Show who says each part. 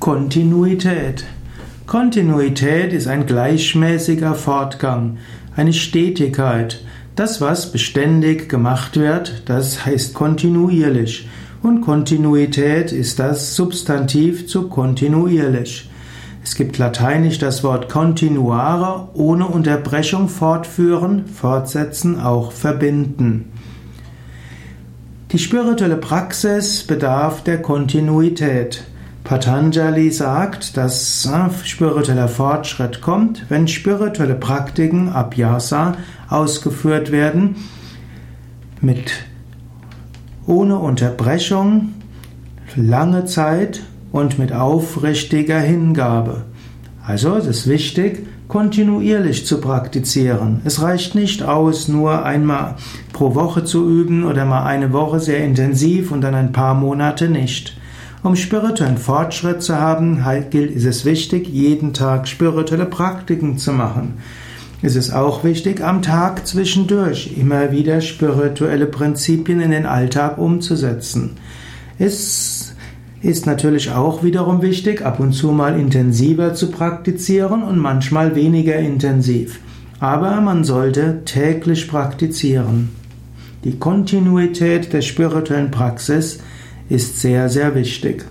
Speaker 1: Kontinuität. Kontinuität ist ein gleichmäßiger Fortgang, eine Stetigkeit. Das, was beständig gemacht wird, das heißt kontinuierlich. Und Kontinuität ist das Substantiv zu kontinuierlich. Es gibt lateinisch das Wort continuare, ohne Unterbrechung fortführen, fortsetzen, auch verbinden. Die spirituelle Praxis bedarf der Kontinuität. Patanjali sagt, dass spiritueller Fortschritt kommt, wenn spirituelle Praktiken, Abhyasa, ausgeführt werden, mit ohne Unterbrechung, lange Zeit und mit aufrichtiger Hingabe. Also es ist wichtig, kontinuierlich zu praktizieren. Es reicht nicht aus, nur einmal pro Woche zu üben oder mal eine Woche sehr intensiv und dann ein paar Monate nicht. Um spirituellen Fortschritt zu haben, ist es wichtig, jeden Tag spirituelle Praktiken zu machen. Es ist auch wichtig, am Tag zwischendurch immer wieder spirituelle Prinzipien in den Alltag umzusetzen. Es ist natürlich auch wiederum wichtig, ab und zu mal intensiver zu praktizieren und manchmal weniger intensiv. Aber man sollte täglich praktizieren. Die Kontinuität der spirituellen Praxis ist sehr, sehr wichtig.